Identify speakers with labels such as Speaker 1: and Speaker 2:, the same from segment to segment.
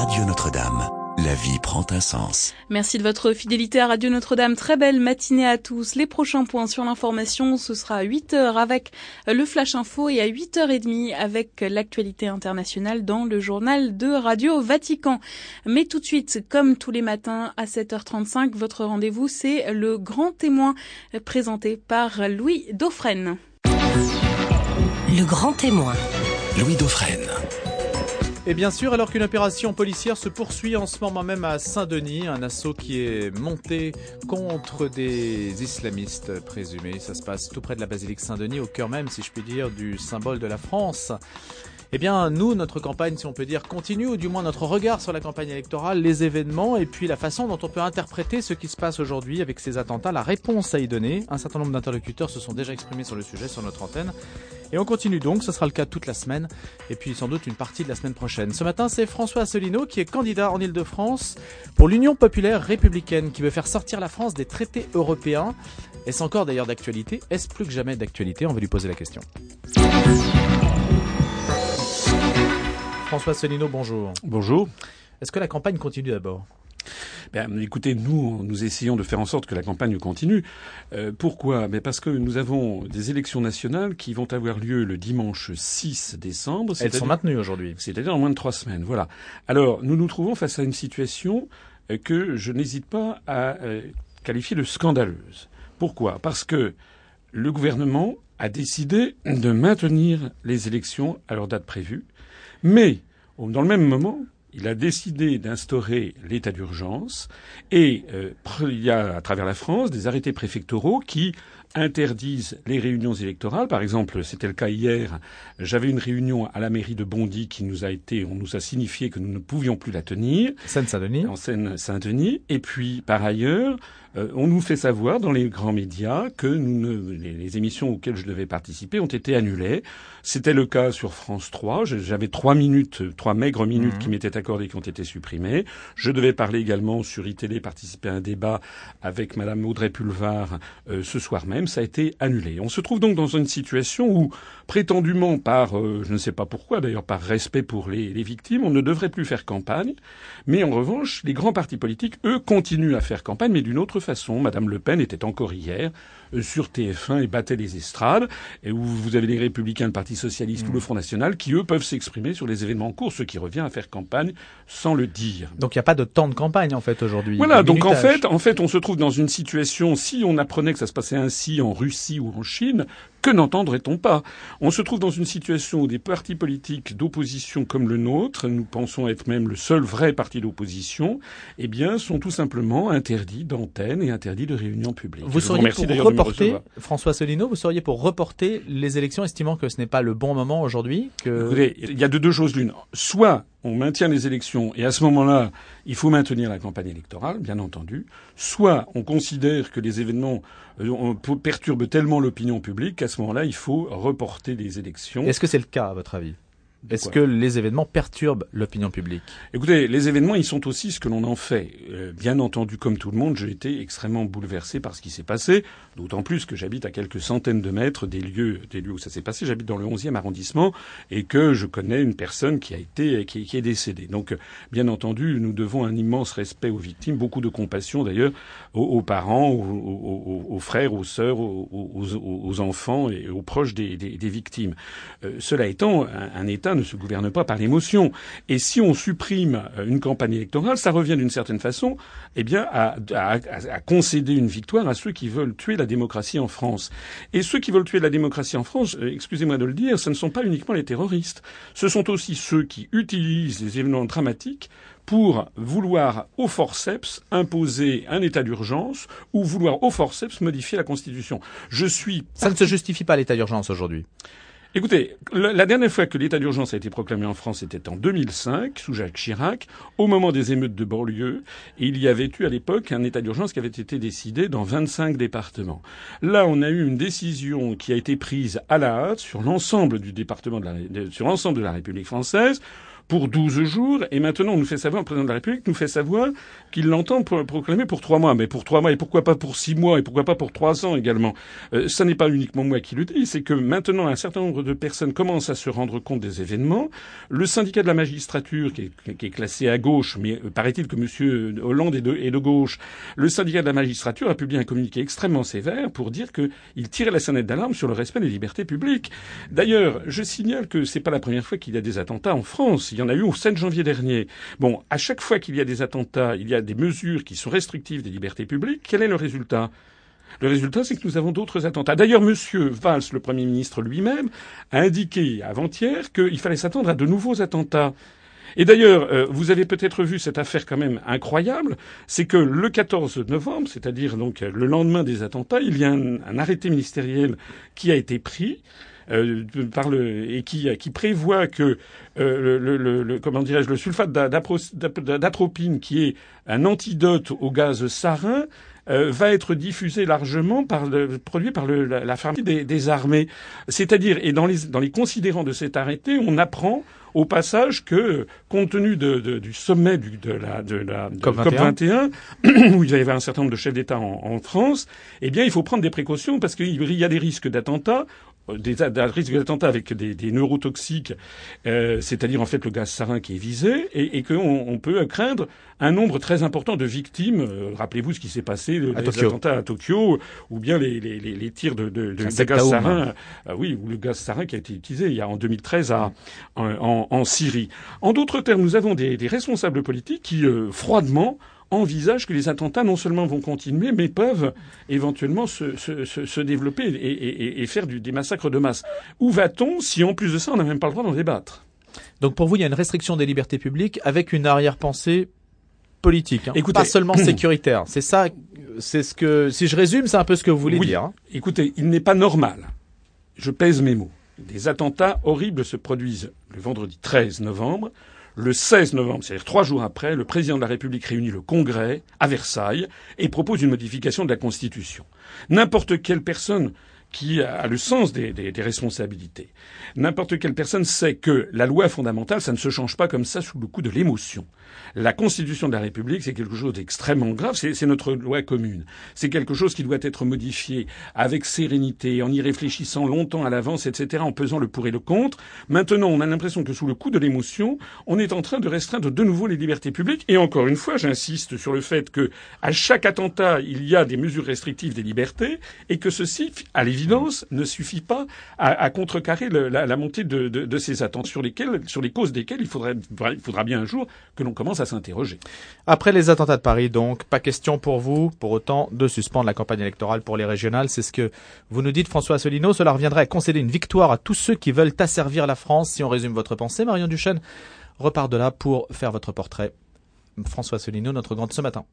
Speaker 1: Radio Notre-Dame. La vie prend un sens.
Speaker 2: Merci de votre fidélité à Radio Notre-Dame. Très belle matinée à tous. Les prochains points sur l'information, ce sera à 8h avec le Flash Info et à 8h30 avec l'actualité internationale dans le journal de Radio Vatican. Mais tout de suite, comme tous les matins à 7h35, votre rendez-vous, c'est le grand témoin présenté par Louis Dauphren.
Speaker 3: Le grand témoin.
Speaker 1: Louis Dauphren.
Speaker 4: Et bien sûr, alors qu'une opération policière se poursuit en ce moment même à Saint-Denis, un assaut qui est monté contre des islamistes présumés. Ça se passe tout près de la basilique Saint-Denis, au cœur même, si je puis dire, du symbole de la France. Eh bien, nous, notre campagne, si on peut dire, continue, ou du moins notre regard sur la campagne électorale, les événements, et puis la façon dont on peut interpréter ce qui se passe aujourd'hui avec ces attentats, la réponse à y donner. Un certain nombre d'interlocuteurs se sont déjà exprimés sur le sujet sur notre antenne. Et on continue donc, ce sera le cas toute la semaine, et puis sans doute une partie de la semaine prochaine. Ce matin, c'est François Asselineau qui est candidat en Ile-de-France pour l'Union populaire républicaine, qui veut faire sortir la France des traités européens. Est-ce encore d'ailleurs d'actualité Est-ce plus que jamais d'actualité? On va lui poser la question. François Asselineau, bonjour.
Speaker 5: Bonjour.
Speaker 4: Est-ce que la campagne continue d'abord?
Speaker 5: Ben, écoutez, nous, nous essayons de faire en sorte que la campagne continue. Euh, pourquoi? Ben Parce que nous avons des élections nationales qui vont avoir lieu le dimanche 6 décembre.
Speaker 4: Elles sont maintenues aujourd'hui.
Speaker 5: C'est-à-dire en moins de trois semaines. Voilà. Alors, nous nous trouvons face à une situation euh, que je n'hésite pas à euh, qualifier de scandaleuse. Pourquoi? Parce que le gouvernement a décidé de maintenir les élections à leur date prévue, mais dans le même moment, il a décidé d'instaurer l'état d'urgence et euh, il y a à travers la France des arrêtés préfectoraux qui interdisent les réunions électorales. Par exemple, c'était le cas hier. J'avais une réunion à la mairie de Bondy qui nous a été, on nous a signifié que nous ne pouvions plus la tenir.
Speaker 4: Seine-Saint-Denis.
Speaker 5: En Seine-Saint-Denis. Et puis, par ailleurs, euh, on nous fait savoir dans les grands médias que nous ne, les, les, émissions auxquelles je devais participer ont été annulées. C'était le cas sur France 3. J'avais trois minutes, trois maigres minutes
Speaker 4: Mhm.
Speaker 5: qui m'étaient accordées qui ont été supprimées. Je devais parler également sur iTélé, participer à un débat avec Madame Audrey Pulvar euh, ce soir même. Ça a été annulé. On se trouve donc dans une situation où, prétendument par, euh, je ne sais pas pourquoi, d'ailleurs par respect pour les, les victimes, on ne devrait plus faire campagne. Mais en revanche, les grands partis politiques, eux, continuent à faire campagne, mais d'une autre façon. Madame Le Pen était encore hier sur TF1 et battait les estrades, et où vous avez les Républicains, le Parti socialiste ou le Front national, qui eux peuvent s'exprimer sur les événements en cours, ce qui revient à faire campagne sans le dire.
Speaker 4: Donc il n'y a pas de temps de campagne en fait aujourd'hui.
Speaker 5: Voilà, donc en fait, en fait, on se trouve dans une situation, si on apprenait que ça se passait ainsi en Russie ou en Chine, que n'entendrait-on pas? On se trouve dans une situation où des partis politiques d'opposition comme le nôtre, nous pensons être même le seul vrai parti d'opposition, eh bien, sont tout simplement interdits d'antenne et interdits de réunions publiques.
Speaker 4: Vous seriez
Speaker 5: remercie
Speaker 4: pour reporter. François Solino, vous seriez pour reporter les élections, estimant que ce n'est pas le bon moment aujourd'hui que...
Speaker 5: Écoutez, il y a de deux choses l'une. Soit on maintient les élections et à ce moment-là, il faut maintenir la campagne électorale, bien entendu. Soit on considère que les événements euh, perturbent tellement l'opinion publique qu'à ce moment-là, il faut reporter les élections.
Speaker 4: Est-ce que c'est le cas à votre avis? Est-ce que les événements perturbent l'opinion publique?
Speaker 5: Écoutez, les événements, ils sont aussi ce que l'on en fait. Euh, bien entendu, comme tout le monde, j'ai été extrêmement bouleversé par ce qui s'est passé, d'autant plus que j'habite à quelques centaines de mètres des lieux, des lieux où ça s'est passé. J'habite dans le 11e arrondissement et que je connais une personne qui a été, qui, qui est décédée. Donc, euh, bien entendu, nous devons un immense respect aux victimes, beaucoup de compassion d'ailleurs aux, aux parents, aux, aux- aux- frères, aux sœurs, aux enfants et aux proches des, des- des victimes. Euh, cela étant, un, un État ne se gouverne pas par l'émotion. Et si on supprime euh, une campagne électorale, ça revient d'une certaine façon, eh bien, à, à- à- à concéder une victoire à ceux qui veulent tuer la démocratie en France. Et ceux qui veulent tuer la démocratie en France, euh, excusez-moi de le dire, ce ne sont pas uniquement les terroristes. Ce sont aussi ceux qui utilisent les événements dramatiques pour vouloir au forceps imposer un état d'urgence ou vouloir au forceps modifier la Constitution. Je suis
Speaker 4: Ça ne se justifie pas l'état d'urgence aujourd'hui.
Speaker 5: Écoutez, la dernière fois que l'état d'urgence a été proclamé en France, c'était en 2005, sous Jacques Chirac, au moment des émeutes de banlieue. Et il y avait eu à l'époque un état d'urgence qui avait été décidé dans 25 départements. Là, on a eu une décision qui a été prise à la hâte sur l'ensemble du département de la, sur l'ensemble de la République française pour 12 jours, et maintenant on nous fait savoir, le président de la République nous fait savoir qu'il l'entend proclamer pour trois mois. Mais pour trois mois, et pourquoi pas pour six mois, et pourquoi pas pour trois ans également? Euh, ça n'est pas uniquement moi qui le dis, c'est que maintenant un certain nombre de personnes commencent à se rendre compte des événements. Le syndicat de la magistrature, qui est, qui est classé à gauche, mais euh, paraît-il que M. Hollande est de, est de, gauche, le syndicat de la magistrature a publié un communiqué extrêmement sévère pour dire qu'il tirait la sonnette d'alarme sur le respect des libertés publiques. D'ailleurs, je signale que c'est pas la première fois qu'il y a des attentats en France. Il y en a eu au 7 janvier dernier. Bon, à chaque fois qu'il y a des attentats, il y a des mesures qui sont restrictives des libertés publiques. Quel est le résultat? Le résultat, c'est que nous avons d'autres attentats. D'ailleurs, M. Valls, le Premier ministre lui-même, a indiqué avant-hier qu'il fallait s'attendre à de nouveaux attentats. Et d'ailleurs, euh, vous avez peut-être vu cette affaire quand même incroyable, c'est que le 14 novembre, c'est-à-dire donc le lendemain des attentats, il y a un arrêté ministériel qui a été pris. Euh, par le, et qui, qui prévoit que euh, le, le, le, comment dirais-je le sulfate d'atropine, qui est un antidote au gaz sarin, euh, va être diffusé largement par le, produit par le, la, la pharmacie des, des armées. C'est-à-dire, et dans les, dans les considérants de cet arrêté, on apprend au passage que, compte tenu de, de, du sommet du, de la, de la de
Speaker 4: COP
Speaker 5: 21, où il y avoir un certain nombre de chefs d'État en, en, France, eh bien, il faut prendre des précautions parce qu'il y a des risques d'attentats des, des risques d'attentats avec des, des neurotoxiques, euh, c'est-à-dire en fait le gaz sarin qui est visé, et, et qu'on on peut craindre un nombre très important de victimes. Euh, Rappelez-vous ce qui s'est passé, les attentats à Tokyo, ou bien les, les, les tirs de, de, de, de gaz sarin, euh, oui, ou le gaz sarin qui a été utilisé il y a en 2013 à, en, en, en Syrie. En d'autres termes, nous avons des, des responsables politiques qui euh, froidement envisagent que les attentats non seulement vont continuer, mais peuvent éventuellement se, se, se développer et, et, et faire du, des massacres de masse. Où va-t-on si en plus de ça on n'a même pas le droit d'en débattre?
Speaker 4: Donc pour vous, il y a une restriction des libertés publiques avec une arrière-pensée politique, hein. Écoutez, pas seulement sécuritaire. C'est ça, c'est ce que, si je résume, c'est un peu ce que vous voulez
Speaker 5: oui.
Speaker 4: dire. Hein.
Speaker 5: Écoutez, il n'est pas normal, je pèse mes mots, des attentats horribles se produisent le vendredi 13 novembre. Le 16 novembre, c'est-à-dire trois jours après, le président de la République réunit le Congrès à Versailles et propose une modification de la Constitution. N'importe quelle personne qui a le sens des, responsabilités. N'importe quelle personne sait que la loi fondamentale, ça ne se change pas comme ça sous le coup de l'émotion. La Constitution de la République, c'est quelque chose d'extrêmement grave. C'est notre loi commune. C'est quelque chose qui doit être modifié avec sérénité, en y réfléchissant longtemps à l'avance, etc., en pesant le pour et le contre. Maintenant, on a l'impression que sous le coup de l'émotion, on est en train de restreindre de nouveau les libertés publiques. Et encore une fois, j'insiste sur le fait que à chaque attentat, il y a des mesures restrictives des libertés et que ceci, à l'évidence, ne suffit pas à, à contrecarrer la, la, montée de, de, de, ces attentes sur lesquelles, sur les causes desquelles il faudrait, il faudra bien un jour que l'on commence à s'interroger.
Speaker 4: Après les attentats de Paris, donc, pas question pour vous, pour autant, de suspendre la campagne électorale pour les régionales. C'est ce que vous nous dites, François Asselineau. Cela reviendrait à concéder une victoire à tous ceux qui veulent asservir la France. Si on résume votre pensée, Marion Duchesne repart de là pour faire votre portrait. François Asselineau, notre grande ce matin.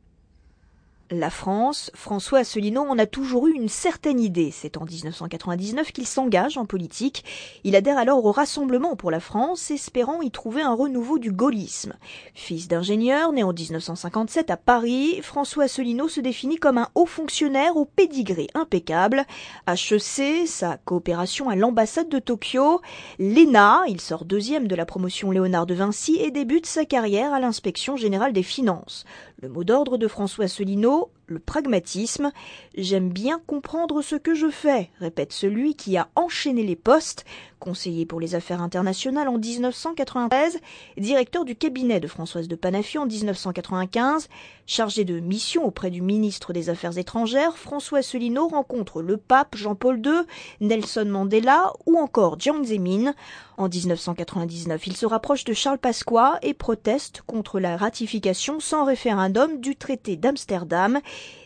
Speaker 6: La France, François Asselineau en a toujours eu une certaine idée. C'est en 1999 qu'il s'engage en politique. Il adhère alors au Rassemblement pour la France, espérant y trouver un renouveau du gaullisme. Fils d'ingénieur, né en 1957 à Paris, François Asselineau se définit comme un haut fonctionnaire au pédigré impeccable. HEC, sa coopération à l'ambassade de Tokyo. L'ENA, il sort deuxième de la promotion Léonard de Vinci et débute sa carrière à l'inspection générale des finances. Le mot d'ordre de François Asselineau, Bordeaux le pragmatisme. J'aime bien comprendre ce que je fais, répète celui qui a enchaîné les postes, conseiller pour les affaires internationales en 1993, directeur du cabinet de Françoise de Panafi en 1995, chargé de mission auprès du ministre des Affaires étrangères, François Asselineau rencontre le pape Jean-Paul II, Nelson Mandela ou encore Jiang Zemin. En 1999, il se rapproche de Charles Pasqua et proteste contre la ratification sans référendum du traité d'Amsterdam.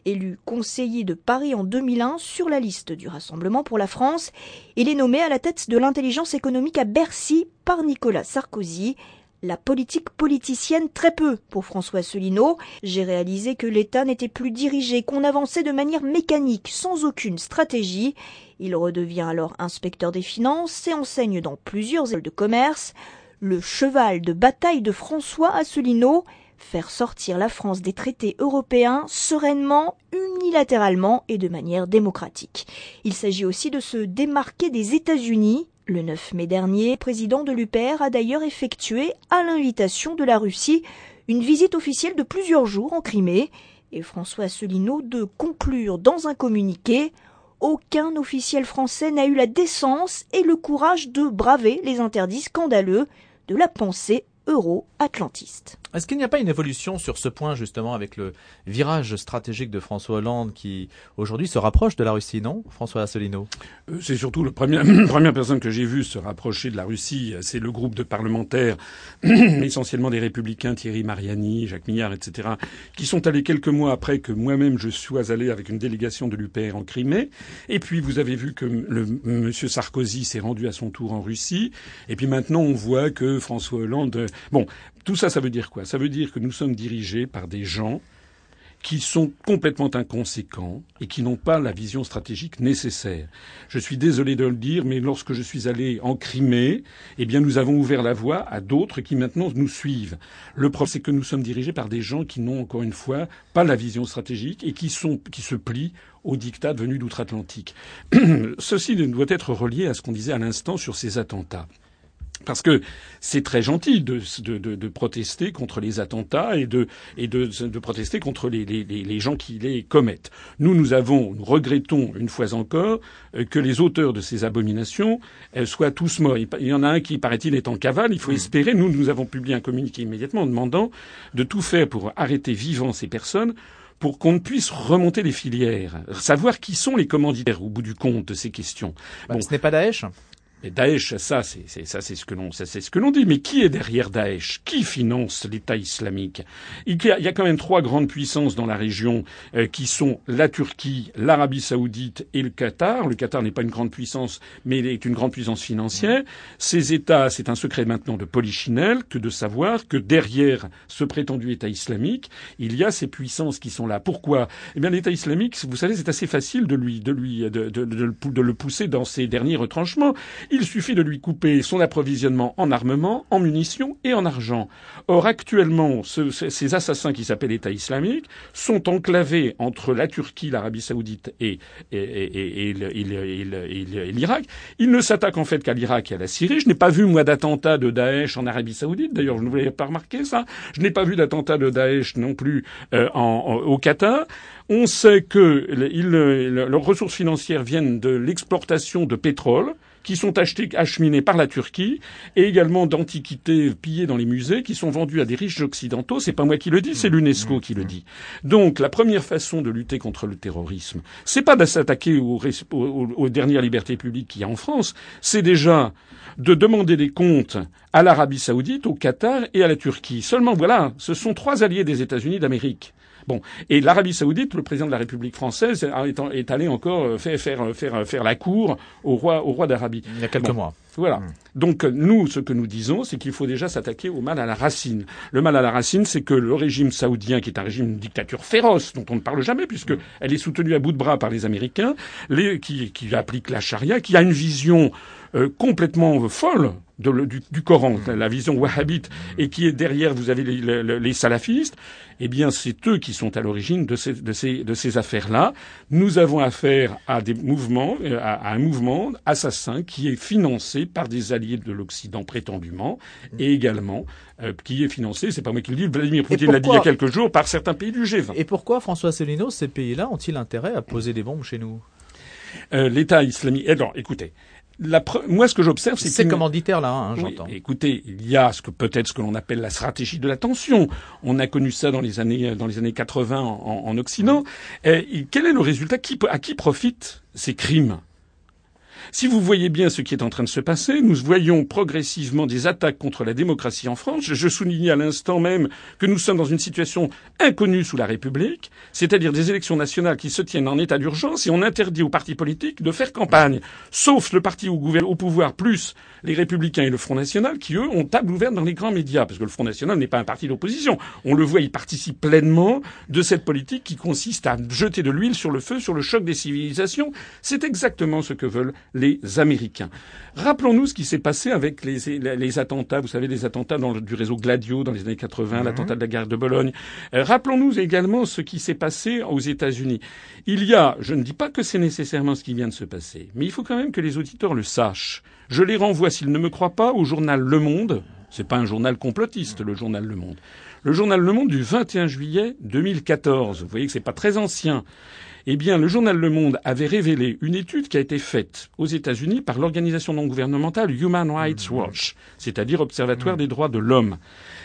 Speaker 6: Élu conseiller de Paris en 2001 sur la liste du Rassemblement pour la France, il est nommé à la tête de l'intelligence économique à Bercy par Nicolas Sarkozy. La politique politicienne très peu pour François Asselineau. J'ai réalisé que l'État n'était plus dirigé, qu'on avançait de manière mécanique, sans aucune stratégie. Il redevient alors inspecteur des finances et enseigne dans plusieurs écoles de commerce. Le cheval de bataille de François Asselineau, faire sortir la France des traités européens sereinement, unilatéralement et de manière démocratique. Il s'agit aussi de se démarquer des États-Unis, Le 9 mai dernier, le président de l'UPR a d'ailleurs effectué, à l'invitation de la Russie, une visite officielle de plusieurs jours en Crimée et François Asselineau de conclure dans un communiqué aucun officiel français n'a eu la décence et le courage de braver les interdits scandaleux de la pensée euro-atlantiste.
Speaker 4: Est-ce qu'il n'y a pas une évolution sur ce point justement avec le virage stratégique de François Hollande qui aujourd'hui se rapproche de la Russie, non François Asselineau?
Speaker 5: Euh, C'est surtout la première, personne que j'ai vue se rapprocher de la Russie, c'est le groupe de parlementaires, essentiellement des républicains, Thierry Mariani, Jacques Millard, etc., qui sont allés quelques mois après que moi-même je sois allé avec une délégation de l'UPR en Crimée. Et puis vous avez vu que le, M. Sarkozy s'est rendu à son tour en Russie. Et puis maintenant on voit que François Hollande... Bon, tout ça, ça veut dire quoi? Ça veut dire que nous sommes dirigés par des gens qui sont complètement inconséquents et qui n'ont pas la vision stratégique nécessaire. Je suis désolé de le dire, mais lorsque je suis allé en Crimée, eh bien, nous avons ouvert la voie à d'autres qui maintenant nous suivent. Le problème, c'est que nous sommes dirigés par des gens qui n'ont, encore une fois, pas la vision stratégique et qui se plient aux dictats venus d'outre-Atlantique. Ceci doit être relié à ce qu'on disait à l'instant sur ces attentats. Parce que c'est très gentil de, de, de, de, protester contre les attentats et de, et de, de protester contre les, les, les, gens qui les commettent. Nous, nous avons, nous regrettons une fois encore euh, que les auteurs de ces abominations euh, soient tous morts. Il y en a un qui, paraît-il, est en cavale. Il faut mmh. espérer. Nous, nous avons publié un communiqué immédiatement en demandant de tout faire pour arrêter vivant ces personnes pour qu'on ne puisse remonter les filières, savoir qui sont les commanditaires au bout du compte de ces questions.
Speaker 4: Bah, bon. Ce n'est pas Daesh
Speaker 5: et Daesh, ça, c'est ça, c'est ce que l'on, c'est ce que l'on dit. Mais qui est derrière Daesh? Qui finance l'État islamique? Il y, a, il y, a, quand même trois grandes puissances dans la région euh, qui sont la Turquie, l'Arabie Saoudite et le Qatar. Le Qatar n'est pas une grande puissance, mais il est une grande puissance financière. Ces États, c'est un secret maintenant de Polichinelle que de savoir que derrière ce prétendu État islamique, il y a ces puissances qui sont là. Pourquoi? Eh bien, l'État islamique, vous savez, c'est assez facile de lui, de lui, de, de, le pousser dans ses derniers retranchements. Il suffit de lui couper son approvisionnement en armement, en munitions et en argent. Or, actuellement, ce, ces assassins qui s'appellent État islamique sont enclavés entre la Turquie, l'Arabie saoudite et, l'Irak. Ils ne s'attaquent en fait qu'à l'Irak et à la Syrie. Je n'ai pas vu, moi, d'attentat de Daesh en Arabie saoudite. D'ailleurs, je ne vous l'avez pas remarqué, ça. Je n'ai pas vu d'attentat de Daesh non plus euh, au Qatar. On sait que leurs ressources financières viennent de l'exportation de pétrole qui sont achetés, acheminés par la Turquie, et également d'antiquités pillées dans les musées, qui sont vendues à des riches occidentaux. C'est pas moi qui le dis, c'est l'UNESCO qui le dit. Donc, la première façon de lutter contre le terrorisme, c'est pas de s'attaquer aux, aux, dernières libertés publiques qu'il y a en France, c'est déjà de demander des comptes à l'Arabie Saoudite, au Qatar et à la Turquie. Seulement, voilà, ce sont trois alliés des États-Unis d'Amérique. Bon, et l'Arabie Saoudite, le président de la République française est, allé encore euh, faire, faire, euh, faire, euh, faire la cour au roi, au roi d'Arabie.
Speaker 4: Il y a quelques mois.
Speaker 5: Voilà. Hmm. Donc nous, ce que nous disons, c'est qu'il faut déjà s'attaquer au mal à la racine. Le mal à la racine, c'est que le régime saoudien, qui est un régime de dictature féroce, dont on ne parle jamais, puisque hmm. elle est soutenue à bout de bras par les Américains, les, qui, qui applique la charia, qui a une vision complètement folle du, du, Coran, la vision wahhabite, et qui est derrière, vous avez les, les, les salafistes, eh bien, c'est eux qui sont à l'origine de ces, de ces, de ces affaires-là. Nous avons affaire à des mouvements, euh, à, un mouvement assassin qui est financé par des alliés de l'Occident prétendument, et également euh, qui est financé, c'est pas moi qui le dis, Vladimir Poutine l'a dit il y a quelques jours, par certains pays du G20.
Speaker 4: Et pourquoi, François Célineau, ces pays-là ont-ils intérêt à poser des bombes chez nous?
Speaker 5: Euh, L'État islamique. Alors, écoutez, moi, ce que j'observe, c'est
Speaker 4: c'est commanditaire là, hein, j'entends.
Speaker 5: écoutez, il y a ce que peut-être ce que l'on appelle la stratégie de la tension. On a connu ça dans les années dans les années 80 en, en Occident. Et quel est le résultat? Qui, À qui profitent ces crimes? Si vous voyez bien ce qui est en train de se passer, nous voyons progressivement des attaques contre la démocratie en France. Je soulignais à l'instant même que nous sommes dans une situation inconnue sous la République, c'est-à-dire des élections nationales qui se tiennent en état d'urgence et on interdit aux partis politiques de faire campagne, sauf le parti au pouvoir plus les Républicains et le Front National qui, eux, ont table ouverte dans les grands médias, parce que le Front National n'est pas un parti d'opposition. On le voit, il participe pleinement de cette politique qui consiste à jeter de l'huile sur le feu, sur le choc des civilisations. C'est exactement ce que veulent les Américains. Rappelons-nous ce qui s'est passé avec les, les, attentats, vous savez, les attentats dans du réseau Gladio dans les années 80, mhm. l'attentat de la gare de Bologne. Euh, rappelons-nous également ce qui s'est passé aux États-Unis. Il y a, je ne dis pas que c'est nécessairement ce qui vient de se passer, mais il faut quand même que les auditeurs le sachent. Je les renvoie, s'ils ne me croient pas, au journal Le Monde. C'est pas un journal complotiste, le journal Le Monde. Le journal Le Monde du 21 juillet 2014. Vous voyez que c'est pas très ancien. Eh bien, le journal Le Monde avait révélé une étude qui a été faite aux États-Unis par l'organisation non gouvernementale Human Rights mmh. Watch, c'est-à-dire Observatoire mmh. des droits de l'homme.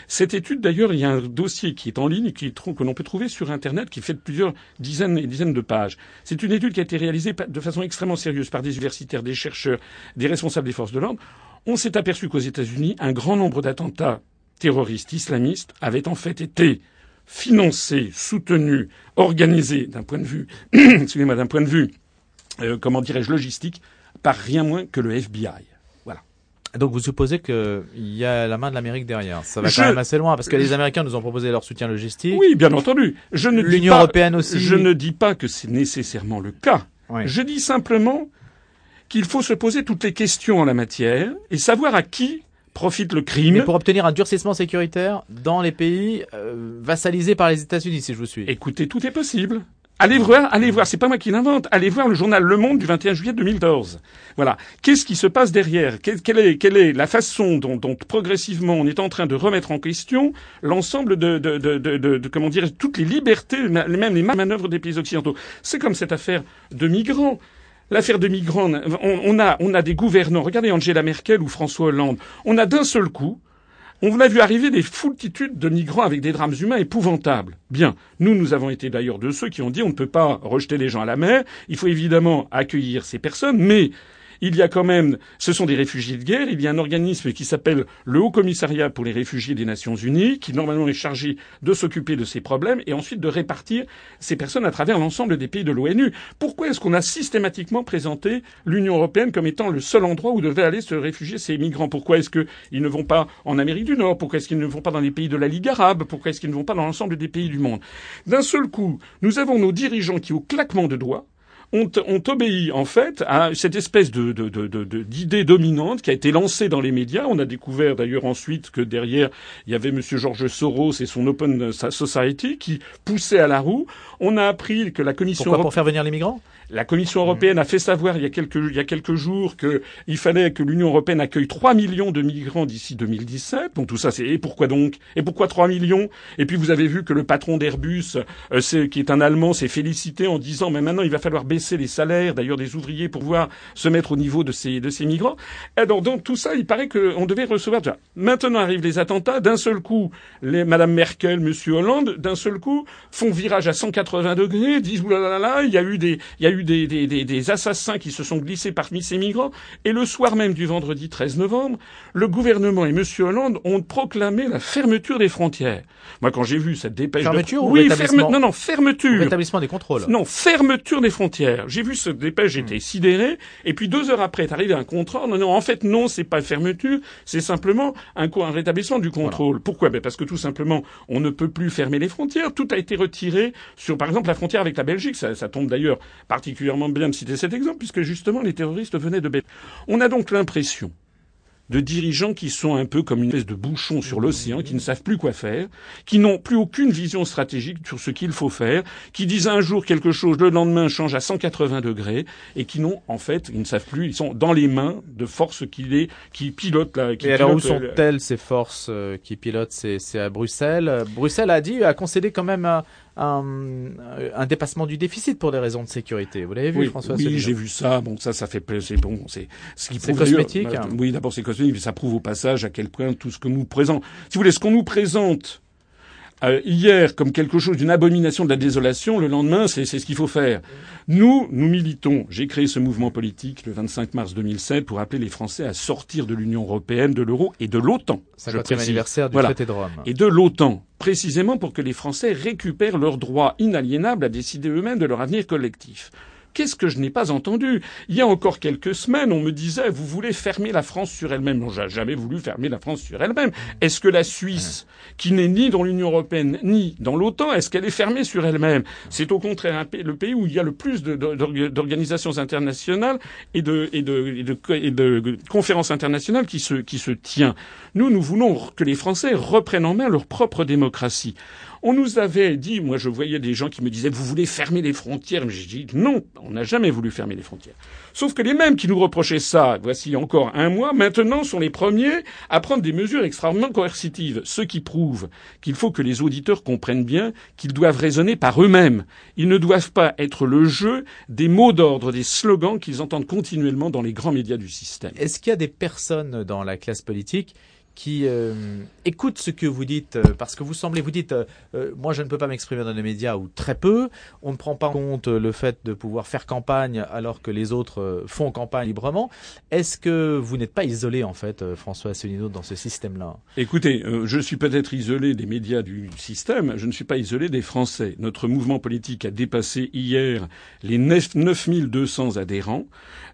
Speaker 5: Cette étude, d'ailleurs, il y a un dossier qui est en ligne, qui, que l'on peut trouver sur Internet, qui fait plusieurs dizaines et dizaines de pages. C'est une étude qui a été réalisée de façon extrêmement sérieuse par des universitaires, des chercheurs, des responsables des forces de l'ordre. On s'est aperçu qu'aux États-Unis, un grand nombre d'attentats terroristes islamistes avaient en fait été financés, soutenus, organisés d'un point de vue, excusez-moi, d'un point de vue, euh, comment dirais-je, logistique, par rien moins que le FBI. Voilà.
Speaker 4: Donc vous supposez qu'il y a la main de l'Amérique derrière. Ça va quand même assez loin parce que les Américains nous ont proposé leur soutien logistique.
Speaker 5: Oui, bien entendu. Je ne
Speaker 4: L'Union européenne aussi.
Speaker 5: Je ne dis pas que c'est nécessairement le cas. Je dis simplement qu'il faut se poser toutes les questions en la matière et savoir à qui profite le crime.
Speaker 4: Mais pour obtenir un durcissement sécuritaire dans les pays euh, vassalisés par les États-Unis, si je vous suis.
Speaker 5: Écoutez, tout est possible. Allez voir, allez voir, c'est pas moi qui l'invente, allez voir le journal Le Monde du 21 juillet 2014. Voilà. Qu'est-ce qui se passe derrière? Quelle, est, quelle est la façon dont, dont, progressivement on est en train de remettre en question l'ensemble de, de, de, de, comment dire, toutes les libertés, même les manœuvres des pays occidentaux? C'est comme cette affaire de migrants. L'affaire de migrants, on, a, on a des gouvernants. Regardez Angela Merkel ou François Hollande. On a d'un seul coup, on a vu arriver des foultitudes de migrants avec des drames humains épouvantables. Bien. Nous, nous avons été d'ailleurs de ceux qui ont dit on ne peut pas rejeter les gens à la mer. Il faut évidemment accueillir ces personnes, mais il y a quand même, ce sont des réfugiés de guerre, il y a un organisme qui s'appelle le Haut Commissariat pour les réfugiés des Nations Unies, qui normalement est chargé de s'occuper de ces problèmes et ensuite de répartir ces personnes à travers l'ensemble des pays de l'ONU. Pourquoi est-ce qu'on a systématiquement présenté l'Union européenne comme étant le seul endroit où devaient aller se réfugier ces migrants? Pourquoi est-ce qu'ils ne vont pas en Amérique du Nord? Pourquoi est-ce qu'ils ne vont pas dans les pays de la Ligue arabe? Pourquoi est-ce qu'ils ne vont pas dans l'ensemble des pays du monde? D'un seul coup, nous avons nos dirigeants qui, au claquement de doigts, ont, ont obéi en fait à cette espèce de, de, de, d'idée dominante qui a été lancée dans les médias. On a découvert d'ailleurs ensuite que derrière il y avait Monsieur George Soros et son Open Society qui poussaient à la roue. On a appris que la Commission
Speaker 4: Pourquoi pour faire venir les migrants?
Speaker 5: La Commission européenne a fait savoir il y a quelques, il y a quelques jours qu'il fallait que l'Union européenne accueille 3 millions de migrants d'ici 2017. Bon, tout ça, c'est et pourquoi donc? Et pourquoi 3 millions? Et puis vous avez vu que le patron d'Airbus, euh, qui est un Allemand, s'est félicité en disant mais maintenant il va falloir baisser les salaires, d'ailleurs des ouvriers, pour pouvoir se mettre au niveau de ces de ces migrants. Donc tout ça, il paraît qu'on devait recevoir. Déjà. Maintenant arrivent les attentats. D'un seul coup, les Madame Merkel, Monsieur Hollande, d'un seul coup, font virage à 180 degrés, disent oulala, il y a eu des, il y a eu des, des, des, assassins qui se sont glissés parmi ces migrants. Et le soir même du vendredi 13 novembre, le gouvernement et M. Hollande ont proclamé la fermeture des frontières. Moi, quand j'ai vu cette dépêche...
Speaker 4: Fermeture
Speaker 5: ou
Speaker 4: oui,
Speaker 5: Non, non, fermeture.
Speaker 4: Rétablissement des contrôles.
Speaker 5: Non, fermeture des frontières. J'ai vu cette dépêche, j'étais hmm. sidéré. Et puis deux heures après est arrivé un contrôle. Non, non, en fait, non, c'est pas fermeture, c'est simplement un, un rétablissement du contrôle. Pourquoi? Ben Parce que tout simplement, on ne peut plus fermer les frontières. Tout a été retiré sur, par exemple, la frontière avec la Belgique. Ça, ça tombe d'ailleurs particulièrement bien de citer cet exemple, puisque justement les terroristes venaient de Belgique. On a donc l'impression de dirigeants qui sont un peu comme une espèce de bouchon sur l'océan, qui ne savent plus quoi faire, qui n'ont plus aucune vision stratégique sur ce qu'il faut faire, qui disent un jour quelque chose, le lendemain changent à 180 degrés, et qui n'ont, en fait, ils ne savent plus, ils sont dans les mains de forces qui les, qui pilotent la, qui
Speaker 4: Et alors où sont-elles ces forces euh, qui pilotent C'est à Bruxelles? Bruxelles a dit, a concédé quand même un, un, dépassement du déficit pour des raisons de sécurité. Vous l'avez vu, François
Speaker 5: Oui, j'ai vu ça. Bon, ça, ça fait c'est bon, c'est
Speaker 4: ce qui cosmétique.
Speaker 5: Bah, oui, d'abord c'est cosmétique, mais ça prouve au passage à quel point tout ce que nous présente, si vous voulez, ce qu'on nous présente euh, hier comme quelque chose d'une abomination de la désolation, le lendemain, c'est ce qu'il faut faire. Nous, nous militons. J'ai créé ce mouvement politique le 25 mars 2007 pour appeler les Français à sortir de l'Union européenne, de l'euro et de l'OTAN.
Speaker 4: C'est anniversaire du traité de Rome.
Speaker 5: Et de l'OTAN, précisément pour que les Français récupèrent leur droit inaliénable à décider eux-mêmes de leur avenir collectif. Qu'est-ce que je n'ai pas entendu? Il y a encore quelques semaines, on me disait vous voulez fermer la France sur elle-même. Non, j'ai jamais voulu fermer la France sur elle-même. Est-ce que la Suisse, qui n'est ni dans l'Union européenne ni dans l'OTAN, est-ce qu'elle est fermée sur elle-même? C'est au contraire un pays, le pays où il y a le plus d'organisations internationales et de, et de, et de, et de conférences internationales qui se, qui se tient. Nous, nous voulons que les Français reprennent en main leur propre démocratie. On nous avait dit, moi je voyais des gens qui me disaient, vous voulez fermer les frontières? Mais j'ai dit, non, on n'a jamais voulu fermer les frontières. Sauf que les mêmes qui nous reprochaient ça, voici encore un mois, maintenant sont les premiers à prendre des mesures extrêmement coercitives. Ce qui prouve qu'il faut que les auditeurs comprennent bien qu'ils doivent raisonner par eux-mêmes. Ils ne doivent pas être le jeu des mots d'ordre, des slogans qu'ils entendent continuellement dans les grands médias du système.
Speaker 4: Est-ce qu'il y a des personnes dans la classe politique qui euh, écoute ce que vous dites, euh, parce que vous semblez, vous dites, euh, moi je ne peux pas m'exprimer dans les médias ou très peu, on ne prend pas en compte le fait de pouvoir faire campagne alors que les autres font campagne librement. Est-ce que vous n'êtes pas isolé en fait, François Asselineau, dans ce système-là?
Speaker 5: Écoutez, je suis peut-être isolé des médias du système, je ne suis pas isolé des Français. Notre mouvement politique a dépassé hier les 9200 adhérents.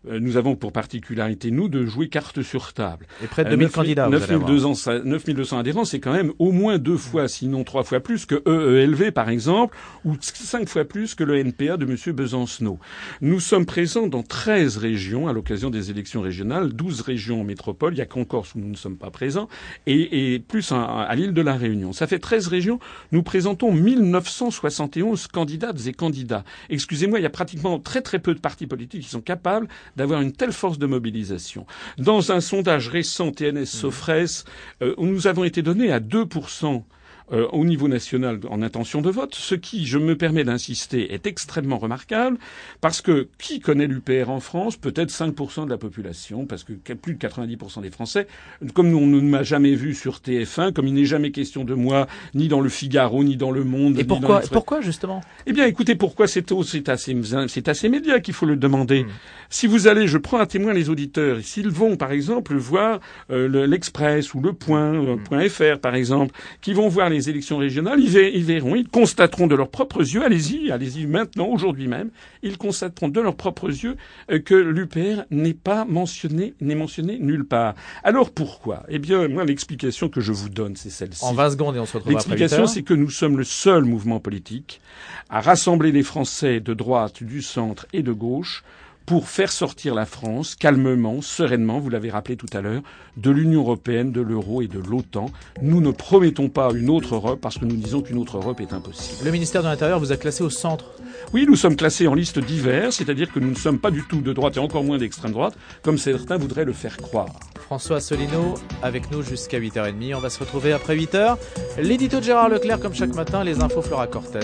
Speaker 5: Nous avons pour particularité, nous, de jouer carte sur table.
Speaker 4: Et près de 2000 candidats.
Speaker 5: 9200 adhérents, c'est quand même au moins deux fois, sinon trois fois plus que EELV, par exemple, ou cinq fois plus que le NPA de M. Besancenot. Nous sommes présents dans 13 régions à l'occasion des élections régionales, 12 régions en métropole, il y a qu'en Corse où nous ne sommes pas présents, et, plus à, à l'île de la Réunion. Ça fait 13 régions. Nous présentons 1971 candidates et candidats. Excusez-moi, il y a pratiquement très très peu de partis politiques qui sont capables d'avoir une telle force de mobilisation. Dans un sondage récent TNS Sofres, euh, nous avons été donnés à 2% euh, au niveau national en intention de vote, ce qui, je me permets d'insister, est extrêmement remarquable, parce que qui connaît l'UPR en France? Peut-être 5% de la population, parce que plus de 90% des Français, comme on ne m'a jamais vu sur TF1, comme il n'est jamais question de moi, ni dans le Figaro, ni dans le Monde.
Speaker 4: Et pourquoi, pourquoi justement?
Speaker 5: Eh bien, écoutez, pourquoi c'est c'est assez, c'est assez média qu'il faut le demander. Hmm. Si vous allez, je prends à témoin les auditeurs, s'ils vont, par exemple, voir euh, l'Express ou le Point, euh, hmm. Point .fr, par exemple, qui vont voir les élections régionales, ils, verront, ils constateront de leurs propres yeux, allez-y, allez-y maintenant, aujourd'hui même, ils constateront de leurs propres yeux euh, que l'UPR n'est pas mentionné, n'est mentionné nulle part. Alors pourquoi? Eh bien, moi, l'explication que je vous donne, c'est celle-ci.
Speaker 4: En 20 secondes et on se retrouve
Speaker 5: L'explication, c'est que nous sommes le seul mouvement politique à rassembler les Français de droite, du centre et de gauche pour faire sortir la France calmement, sereinement, vous l'avez rappelé tout à l'heure, de l'Union européenne, de l'euro et de l'OTAN. Nous ne promettons pas une autre Europe parce que nous disons qu'une autre Europe est impossible.
Speaker 4: Le ministère de l'Intérieur vous a classé au centre
Speaker 5: oui, nous sommes classés en liste diverse, c'est-à-dire que nous ne sommes pas du tout de droite et encore moins d'extrême droite, comme certains voudraient le faire croire.
Speaker 4: François Solino avec nous jusqu'à 8h30. On va se retrouver après 8h. L'édito de Gérard Leclerc comme chaque matin, les infos Flora Cortés.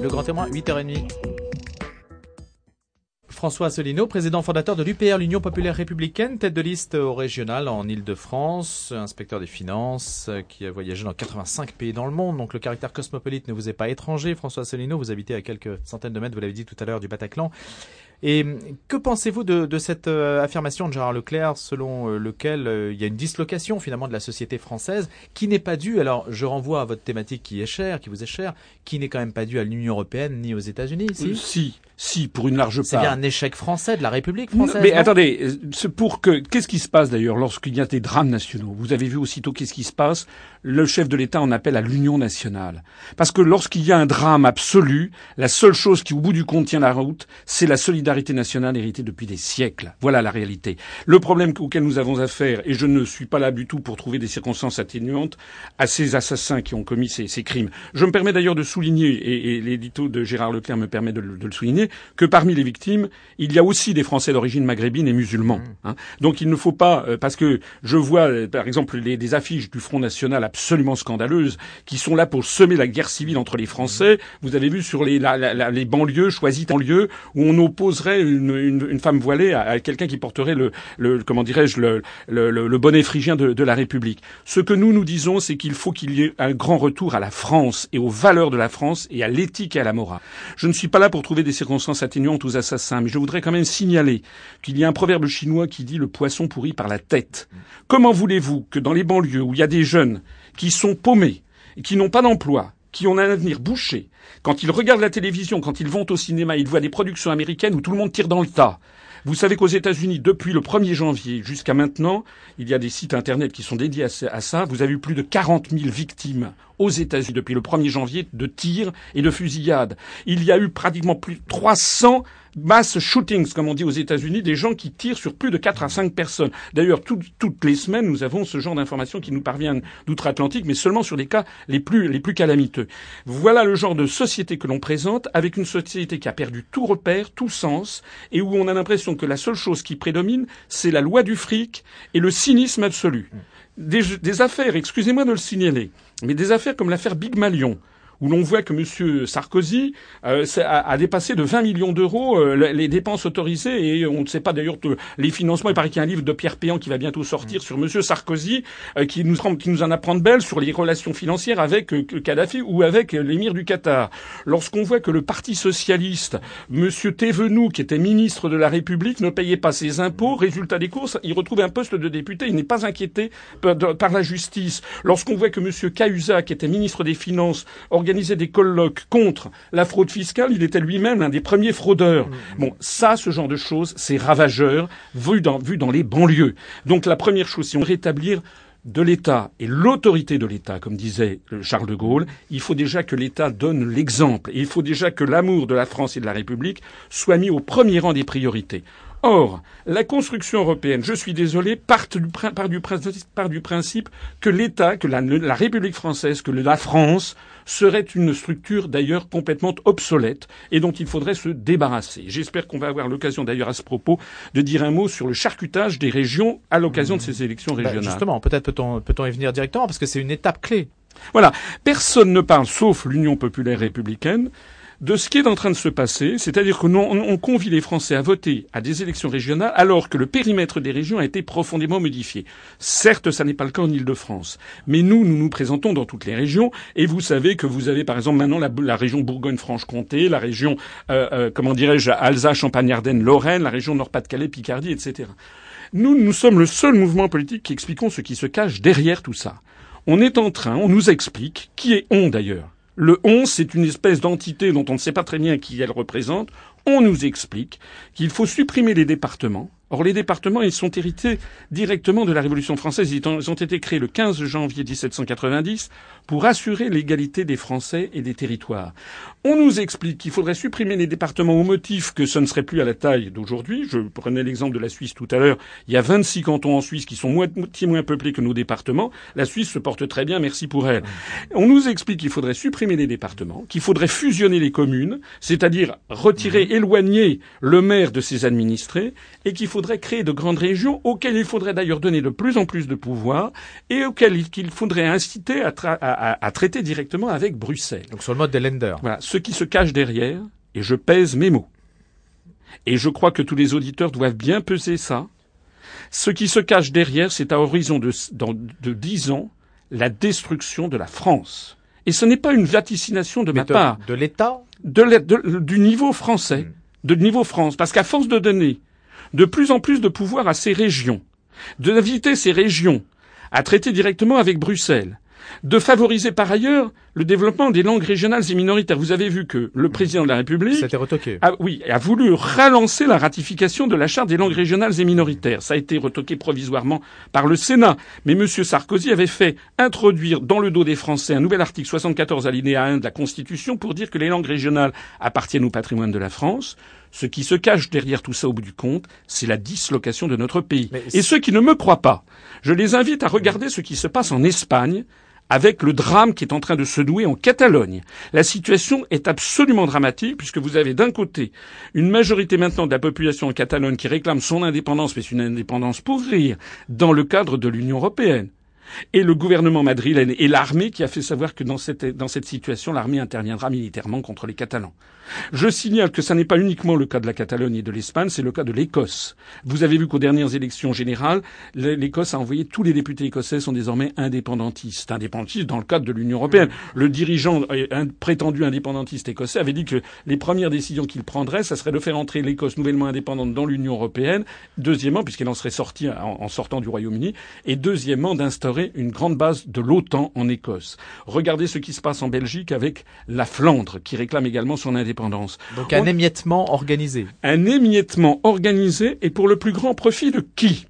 Speaker 4: Le grand témoin, 8h30. François Asselineau, président fondateur de l'UPR, l'Union populaire républicaine, tête de liste au régional en Ile-de-France, inspecteur des finances, qui a voyagé dans 85 pays dans le monde. Donc le caractère cosmopolite ne vous est pas étranger. François Asselineau, vous habitez à quelques centaines de mètres, vous l'avez dit tout à l'heure, du Bataclan. Et que pensez-vous de, de, cette euh, affirmation de Gérard Leclerc selon euh, lequel euh, il y a une dislocation finalement de la société française qui n'est pas due, alors je renvoie à votre thématique qui est chère, qui vous est chère, qui n'est quand même pas due à l'Union européenne ni aux États-Unis, si?
Speaker 5: Si, si, pour une large part.
Speaker 4: C'est bien un échec français de la République française.
Speaker 5: mais attendez, pour que qu'est-ce qui se passe d'ailleurs lorsqu'il y a des drames nationaux? Vous avez vu aussitôt qu'est-ce qui se passe? Le chef de l'État en appelle à l'union nationale, parce que lorsqu'il y a un drame absolu, la seule chose qui au bout du compte tient la route, c'est la solidarité solidarité nationale héritée depuis des siècles. Voilà la réalité. Le problème auquel nous avons affaire, et je ne suis pas là du tout pour trouver des circonstances atténuantes à ces assassins qui ont commis ces, ces crimes. Je me permets d'ailleurs de souligner, et, et l'édito de Gérard Leclerc me permet de, de, le souligner, que parmi les victimes, il y a aussi des Français d'origine maghrébine et musulmans. Mmh. Hein. Donc il ne faut pas, euh, parce que je vois euh, par exemple les, des affiches du Front National absolument scandaleuses qui sont là pour semer la guerre civile entre les Français. Vous avez vu sur les, la, la, les banlieues choisies en lieu où on oppose une, femme voilée à, quelqu'un qui porterait le, comment dirais-je le, bonnet phrygien de, de, la République. Ce que nous nous disons, c'est qu'il faut qu'il y ait un grand retour à la France et aux valeurs de la France et à l'éthique et à la morale. Je ne suis pas là pour trouver des circonstances atténuantes aux assassins, mais je voudrais quand même signaler qu'il y a un proverbe chinois qui dit le poisson pourri par la tête. Comment voulez-vous que dans les banlieues où il y a des jeunes qui sont paumés, qui n'ont pas d'emploi, qui ont un avenir bouché, quand ils regardent la télévision, quand ils vont au cinéma, ils voient des productions américaines où tout le monde tire dans le tas. Vous savez qu'aux États-Unis, depuis le 1er janvier jusqu'à maintenant, il y a des sites Internet qui sont dédiés à ça. Vous avez eu plus de 40 000 victimes aux États-Unis depuis le 1er janvier de tirs et de fusillades. Il y a eu pratiquement plus de 300 mass shootings, comme on dit aux États-Unis, des gens qui tirent sur plus de 4 à 5 personnes. D'ailleurs, toutes les semaines, nous avons ce genre d'informations qui nous parviennent d'outre-Atlantique, mais seulement sur les cas les plus, les plus calamiteux. Voilà le genre de société que l'on présente, avec une société qui a perdu tout repère, tout sens, et où on a l'impression que la seule chose qui prédomine, c'est la loi du fric et le cynisme absolu. Des, des affaires, excusez-moi de le signaler, mais des affaires comme l'affaire Big Malion, où l'on voit que M. Sarkozy euh, a, dépassé de 20 millions d'euros euh, les dépenses autorisées et on ne sait pas d'ailleurs les financements. Il paraît qu'il y a un livre de Pierre Péan qui va bientôt sortir sur M. Sarkozy euh, qui, nous, qui nous en apprend de belles sur les relations financières avec Kadhafi ou avec l'émir du Qatar. Lorsqu'on voit que le Parti socialiste, M. Thévenoud, qui était ministre de la République, ne payait pas ses impôts, résultat des courses, il retrouve un poste de député, il n'est pas inquiété par, la justice. Lorsqu'on voit que M. Cahuzac, qui était ministre des Finances, organisait des colloques contre la fraude fiscale, il était lui-même l'un des premiers fraudeurs. Mmh. Bon, ça, ce genre de choses, c'est ravageur, vu dans, vu dans les banlieues. Donc la première chose, si on rétablir de l'État et l'autorité de l'État, comme disait Charles de Gaulle, il faut déjà que l'État donne l'exemple. Et il faut déjà que l'amour de la France et de la République soit mis au premier rang des priorités. Or, la construction européenne, je suis désolé, part du, du, principe que l'État, que la, la, République française, que la France serait une structure d'ailleurs complètement obsolète et dont il faudrait se débarrasser. J'espère qu'on va avoir l'occasion d'ailleurs à ce propos de dire un mot sur le charcutage des régions à l'occasion de ces élections bah, régionales.
Speaker 4: justement, peut-être peut-on peut y venir directement parce que c'est une étape clé.
Speaker 5: Voilà. Personne ne parle, sauf l'Union populaire républicaine, de ce qui est en train de se passer, c'est-à-dire que on convie les Français à voter à des élections régionales alors que le périmètre des régions a été profondément modifié. Certes, ça n'est pas le cas en Ile-de-France, mais nous, nous nous présentons dans toutes les régions et vous savez que vous avez par exemple maintenant la, région Bourgogne-Franche-Comté, la région, euh, euh, comment dirais-je, Alsace, Champagne-Ardenne, Lorraine, la région Nord-Pas-de-Calais, Picardie, etc. Nous, nous sommes le seul mouvement politique qui expliquons ce qui se cache derrière tout ça. On est en train, on nous explique, qui est on d'ailleurs le 11, c'est une espèce d'entité dont on ne sait pas très bien qui elle représente. On nous explique qu'il faut supprimer les départements, Or, les départements, ils sont hérités directement de la Révolution française. Ils ont été créés le 15 janvier 1790 pour assurer l'égalité des Français et des territoires. On nous explique qu'il faudrait supprimer les départements au motif que ce ne serait plus à la taille d'aujourd'hui. Je prenais l'exemple de la Suisse tout à l'heure. Il y a 26 cantons en Suisse qui sont moitié moins peuplés que nos départements. La Suisse se porte très bien, merci pour elle. On nous explique qu'il faudrait supprimer les départements, qu'il faudrait fusionner les communes, c'est-à-dire retirer, mmh. éloigner le maire de ses administrés, et qu'il faudrait créer de grandes régions auxquelles il faudrait d'ailleurs donner de plus en plus de pouvoir et auxquelles il faudrait inciter à, traiter directement avec Bruxelles.
Speaker 4: Donc sur le mode des lenders.
Speaker 5: Voilà, ce qui se cache derrière, et je pèse mes mots. Et je crois que tous les auditeurs doivent bien peser ça. Ce qui se cache derrière, c'est à horizon de, dix ans, la destruction de la France. Et ce n'est pas une vaticination de ma part.
Speaker 4: De l'État?
Speaker 5: Du niveau français. Hmm. De niveau France. Parce qu'à force de donner de plus en plus de pouvoir à ces régions, d'inviter ces régions à traiter directement avec Bruxelles, de favoriser par ailleurs le développement des langues régionales et minoritaires. Vous avez vu que le président de la République
Speaker 4: a,
Speaker 5: oui, a voulu relancer la ratification de la charte des langues régionales et minoritaires. Ça a été retoqué provisoirement par le Sénat. Mais M. Sarkozy avait fait introduire dans le dos des Français un nouvel article 74 alinéa 1 de la Constitution pour dire que les langues régionales appartiennent au patrimoine de la France. Ce qui se cache derrière tout ça au bout du compte, c'est la dislocation de notre pays. Et ceux qui ne me croient pas, je les invite à regarder ce qui se passe en Espagne avec le drame qui est en train de se nouer en Catalogne. La situation est absolument dramatique puisque vous avez d'un côté une majorité maintenant de la population en Catalogne qui réclame son indépendance, mais c'est une indépendance pour rire, dans le cadre de l'Union européenne et le gouvernement madrilène et l'armée qui a fait savoir que dans cette, dans cette situation, l'armée interviendra militairement contre les Catalans. Je signale que ce n'est pas uniquement le cas de la Catalogne et de l'Espagne, c'est le cas de l'Écosse. Vous avez vu qu'aux dernières élections générales, l'Écosse a envoyé tous les députés écossais sont désormais indépendantistes. Indépendantistes dans le cadre de l'Union européenne. Le dirigeant un prétendu indépendantiste écossais avait dit que les premières décisions qu'il prendrait, ça serait de faire entrer l'Écosse nouvellement indépendante dans l'Union européenne. Deuxièmement, puisqu'elle en serait sortie en, en sortant du Royaume-Uni. Et deuxièmement, d'instaurer une grande base de l'OTAN en Écosse. Regardez ce qui se passe en Belgique avec la Flandre, qui réclame également son indépendance.
Speaker 4: Donc un émiettement organisé.
Speaker 5: Un émiettement organisé et pour le plus grand profit de qui?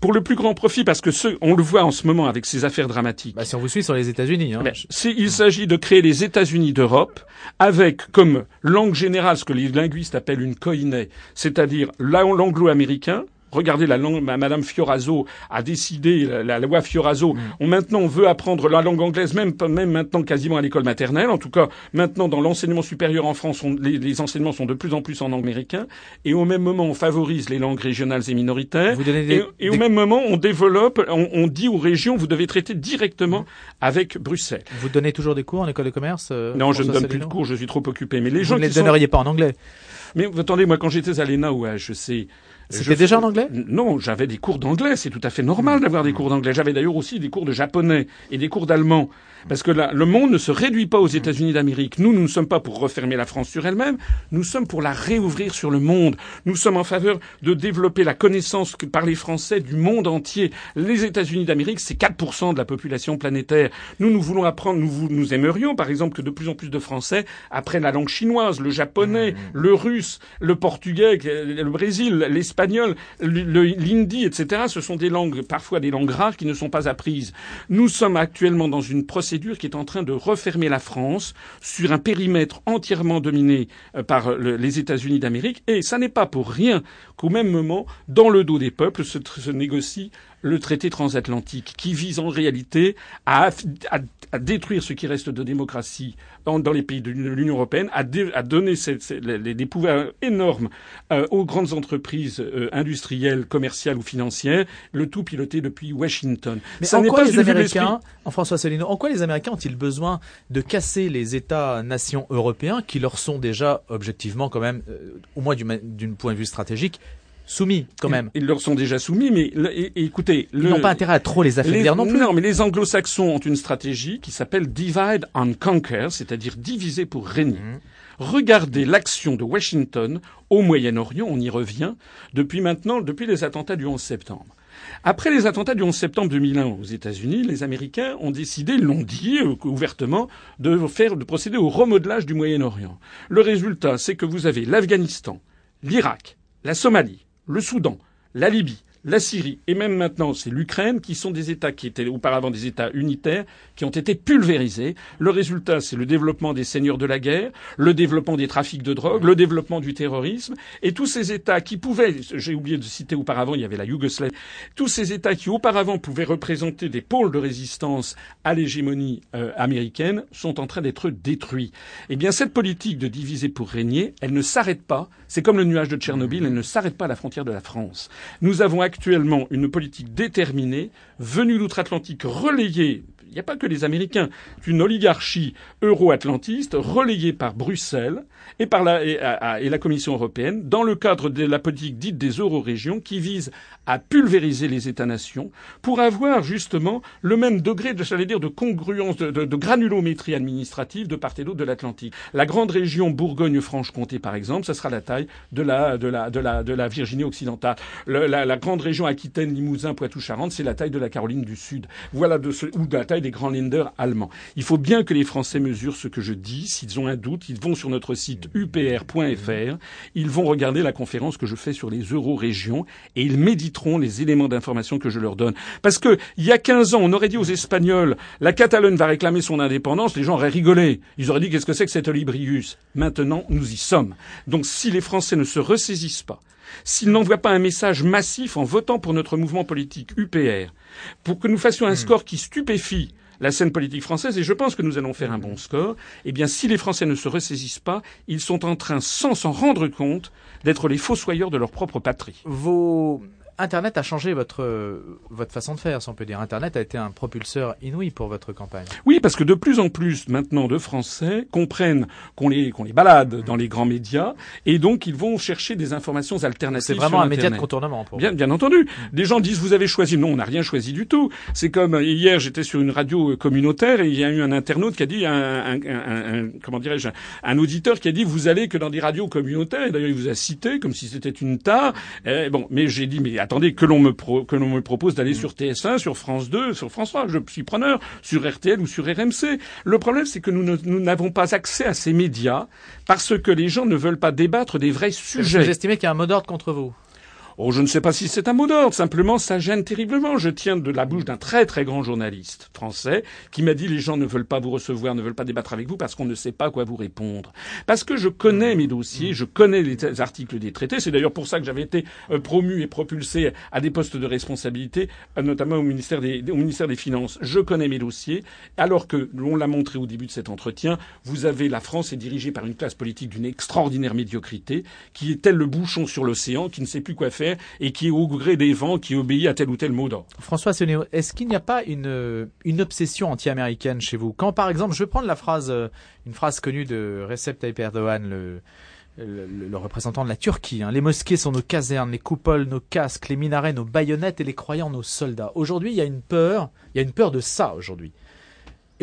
Speaker 5: Pour le plus grand profit, parce que ce, on le voit en ce moment avec ces affaires dramatiques.
Speaker 4: Bah, si on vous suit sur les États-Unis, hein.
Speaker 5: Ben, il s'agit de créer les États-Unis d'Europe avec comme langue générale ce que les linguistes appellent une koiné, c'est-à-dire la- l'anglo-américain. Regardez la langue, ma- Madame Fioraso a décidé la, la loi Fioraso. On maintenant on veut apprendre la langue anglaise, même même maintenant quasiment à l'école maternelle. En tout cas, maintenant dans l'enseignement supérieur en France, on- les, les enseignements sont de plus en plus en américain. Et au même moment, on favorise les langues régionales et minoritaires.
Speaker 4: Vous des-
Speaker 5: et, et au même moment, on développe, on, on dit aux régions, vous devez traiter directement avec Bruxelles.
Speaker 4: Vous donnez toujours des cours en école de commerce euh,
Speaker 5: Non, je ne donne plus de cours, je suis trop occupé. Mais les
Speaker 4: Vous
Speaker 5: gens
Speaker 4: ne les
Speaker 5: sont...
Speaker 4: donneriez pas en anglais.
Speaker 5: Mais attendez, moi, quand j'étais à l'ENA ou à HEC...
Speaker 4: C'était déjà en anglais?
Speaker 5: Non, j'avais des cours d'anglais. C'est tout à fait normal d'avoir des cours d'anglais. J'avais d'ailleurs aussi des cours de japonais et des cours d'allemand. Parce que là, le monde ne se réduit pas aux États-Unis d'Amérique. Nous, nous ne sommes pas pour refermer la France sur elle-même. Nous sommes pour la réouvrir sur le monde. Nous sommes en faveur de développer la connaissance par les Français du monde entier. Les États-Unis d'Amérique, c'est 4% de la population planétaire. Nous, nous voulons apprendre, nous, nous aimerions, par exemple, que de plus en plus de Français apprennent la langue chinoise, le japonais, le russe, le portugais, le Brésil, l'espagnol, le- le- l'hindi, etc. Ce sont des langues, parfois des langues rares qui ne sont pas apprises. Nous sommes actuellement dans une procédure qui est en train de refermer la France sur un périmètre entièrement dominé euh, par euh, le- les États-Unis d'Amérique. Et ça n'est pas pour rien qu'au même moment, dans le dos des peuples, se négocie le traité transatlantique qui vise en réalité à, à- à détruire ce qui reste de démocratie dans, dans les pays de l'Union européenne, à, dé- à donner les- des pouvoirs énormes euh, aux grandes entreprises euh, industrielles, commerciales ou financières, le tout piloté depuis Washington.
Speaker 4: Mais
Speaker 5: Ça
Speaker 4: en quoi
Speaker 5: pas
Speaker 4: les. Américains, en François en quoi les Américains ont-ils besoin de casser les États-nations européens qui leur sont déjà objectivement quand même, euh, au moins du ma- d'une point de vue stratégique, soumis quand même
Speaker 5: Ils leur sont déjà soumis, mais le- et- et écoutez,
Speaker 4: Ils n'ont pas intérêt à trop les affaiblir non plus.
Speaker 5: Non, mais les anglo-saxons ont une stratégie qui s'appelle divide and conquer, c'est-à-dire diviser pour régner.
Speaker 4: Mhm.
Speaker 5: Regardez l'action de Washington au Moyen-Orient, on y revient, depuis maintenant, depuis les attentats du 11 septembre. Après les attentats du 11 septembre 2001 aux États-Unis, les Américains ont décidé, l'ont dit euh, ouvertement, de faire, de procéder au remodelage du Moyen-Orient. Le résultat, c'est que vous avez l'Afghanistan, l'Irak, la Somalie, le Soudan, la Libye, la Syrie et même maintenant c'est l'Ukraine qui sont des États qui étaient auparavant des États unitaires qui ont été pulvérisés. Le résultat c'est le développement des seigneurs de la guerre, le développement des trafics de drogue, le développement du terrorisme et tous ces États qui pouvaient, j'ai oublié de citer auparavant, il y avait la Yougoslavie, tous ces États qui auparavant pouvaient représenter des pôles de résistance à l'hégémonie euh, américaine sont en train d'être détruits. Eh bien cette politique de diviser pour régner, elle ne s'arrête pas. C'est comme le nuage de Tchernobyl, elle ne s'arrête pas à la frontière de la France. Nous avons actuellement une politique déterminée, venue d'outre-Atlantique, relayée n'y a pas que les Américains, une oligarchie euro-atlantiste relayée par Bruxelles et par la, et, la Commission européenne dans le cadre de la politique dite des euro-régions qui vise à pulvériser les États-nations pour avoir justement le même degré de, j'allais dire, de congruence, de, granulométrie administrative de part et d'autre de l'Atlantique. La grande région Bourgogne-Franche-Comté, par exemple, ça sera la taille de la, de la, de la, de la Virginie occidentale. Le- la, la grande région Aquitaine, Limousin, Poitou-Charentes, c'est la taille de la Caroline du Sud. Voilà de ce, ou de la taille grands lenders allemands. Il faut bien que les Français mesurent ce que je dis. S'ils ont un doute, ils vont sur notre site upr.fr. Ils vont regarder la conférence que je fais sur les euro-régions et ils méditeront les éléments d'information que je leur donne. Parce que, il y a 15 ans, on aurait dit aux Espagnols, la Catalogne va réclamer son indépendance, les gens auraient rigolé. Ils auraient dit qu'est-ce que c'est que cet olibrius? Maintenant, nous y sommes. Donc, si les Français ne se ressaisissent pas, s'ils n'envoient pas un message massif en votant pour notre mouvement politique UPR, pour que nous fassions un score qui stupéfie la scène politique française, et je pense que nous allons faire un bon score, eh bien, si les Français ne se ressaisissent pas, ils sont en train, sans s'en rendre compte, d'être les fossoyeurs de leur propre patrie.
Speaker 4: Vos... Internet a changé votre, euh, votre façon de faire, si on peut dire. Internet a été un propulseur inouï pour votre campagne.
Speaker 5: Oui, parce que de plus en plus maintenant de Français comprennent qu'on les, qu'on les balade dans les grands médias, et donc ils vont chercher des informations alternatives.
Speaker 4: C'est vraiment
Speaker 5: sur
Speaker 4: un média de contournement pour
Speaker 5: Bien,
Speaker 4: vous.
Speaker 5: bien entendu. Des gens disent vous avez choisi. Non, on n'a rien choisi du tout. C'est comme euh, hier, j'étais sur une radio euh, communautaire et il y a eu un internaute qui a dit, un, un- un- un- comment dirais-je, un, un auditeur qui a dit vous allez que dans des radios communautaires. Et d'ailleurs, il vous a cité comme si c'était une tare. Eh, bon, mais j'ai dit mais attendez, que l'on me, que l'on me propose d'aller sur TF1, sur France 2, sur France 3, je suis preneur, sur RTL ou sur RMC. Le problème, c'est que nous n'avons pas accès à ces médias parce que les gens ne veulent pas débattre des vrais sujets.
Speaker 4: Vous estimez qu'il y a un mot d'ordre contre vous?
Speaker 5: Oh, je ne sais pas si c'est un mot d'ordre. Simplement, ça gêne terriblement. Je tiens de la bouche d'un très très grand journaliste français qui m'a dit les gens ne veulent pas vous recevoir, ne veulent pas débattre avec vous parce qu'on ne sait pas quoi vous répondre. Parce que je connais mes dossiers, je connais les articles des traités. C'est d'ailleurs pour ça que j'avais été euh, promu et propulsé à des postes de responsabilité, euh, notamment au ministère des, au ministère des Finances. Je connais mes dossiers. Alors que, on l'a montré au début de cet entretien, vous avez la France est dirigée par une classe politique d'une extraordinaire médiocrité, qui est tel le bouchon sur l'océan, qui ne sait plus quoi faire et qui, au gré des vents, qui obéit à tel ou tel mot d'ordre.
Speaker 4: François est-ce qu'il n'y a pas une, une obsession anti-américaine chez vous? Quand, par exemple, je vais prendre la phrase, euh, une phrase connue de Recep Tayyip Erdogan, le, le, représentant de la Turquie. Hein. Les mosquées sont nos casernes, les coupoles, nos casques, les minarets, nos baïonnettes et les croyants, nos soldats. Aujourd'hui, il y a une peur, il y a une peur de ça aujourd'hui.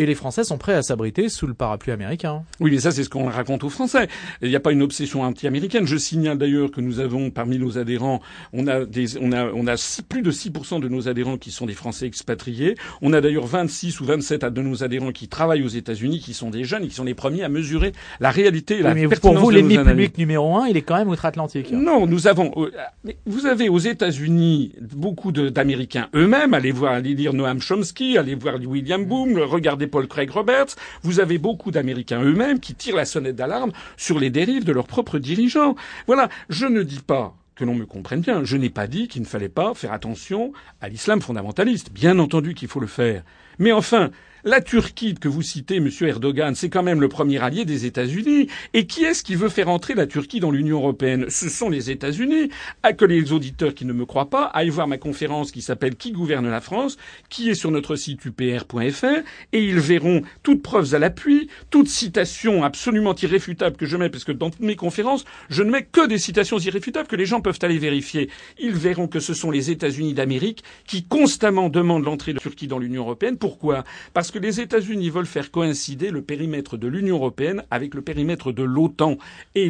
Speaker 4: Et les Français sont prêts à s'abriter sous le parapluie américain.
Speaker 5: Oui, mais ça, c'est ce qu'on raconte aux Français. Il n'y a pas une obsession anti-américaine. Je signale d'ailleurs que nous avons, parmi nos adhérents, on a des, on a, on a plus de 6% de nos adhérents qui sont des Français expatriés. On a d'ailleurs 26 ou 27 de nos adhérents qui travaillent aux États-Unis, qui sont des jeunes et qui sont les premiers à mesurer la réalité et la
Speaker 4: mais
Speaker 5: Pour
Speaker 4: vous, l'ennemi public numéro un, il est quand même outre-Atlantique.
Speaker 5: Non, nous avons, euh, vous avez aux États-Unis beaucoup d'Américains eux-mêmes. Allez voir, allez lire Noam Chomsky, allez voir William Boom, regardez Paul Craig Roberts, vous avez beaucoup d'Américains eux-mêmes qui tirent la sonnette d'alarme sur les dérives de leurs propres dirigeants. Voilà, je ne dis pas que l'on me comprenne bien, je n'ai pas dit qu'il ne fallait pas faire attention à l'islam fondamentaliste. Bien entendu qu'il faut le faire. Mais enfin, la Turquie que vous citez, Monsieur Erdogan, c'est quand même le premier allié des États-Unis. Et qui est-ce qui veut faire entrer la Turquie dans l'Union européenne? Ce sont les États-Unis. À que les auditeurs qui ne me croient pas aillent voir ma conférence qui s'appelle Qui gouverne la France, qui est sur notre site upr.fr, et ils verront toutes preuves à l'appui, toutes citations absolument irréfutables que je mets, parce que dans toutes mes conférences, je ne mets que des citations irréfutables que les gens peuvent aller vérifier. Ils verront que ce sont les États-Unis d'Amérique qui constamment demandent l'entrée de la Turquie dans l'Union européenne. Pourquoi? Parce parce que les États-Unis veulent faire coïncider le périmètre de l'Union européenne avec le périmètre de l'OTAN. Et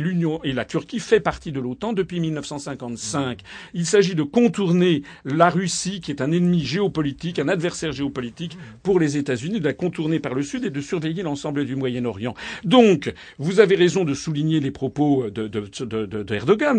Speaker 5: la Turquie fait partie de l'OTAN depuis 1955. Il s'agit de contourner la Russie, qui est un ennemi géopolitique, un adversaire géopolitique pour les États-Unis, de la contourner par le sud et de surveiller l'ensemble du Moyen-Orient. Donc, vous avez raison de souligner les propos de,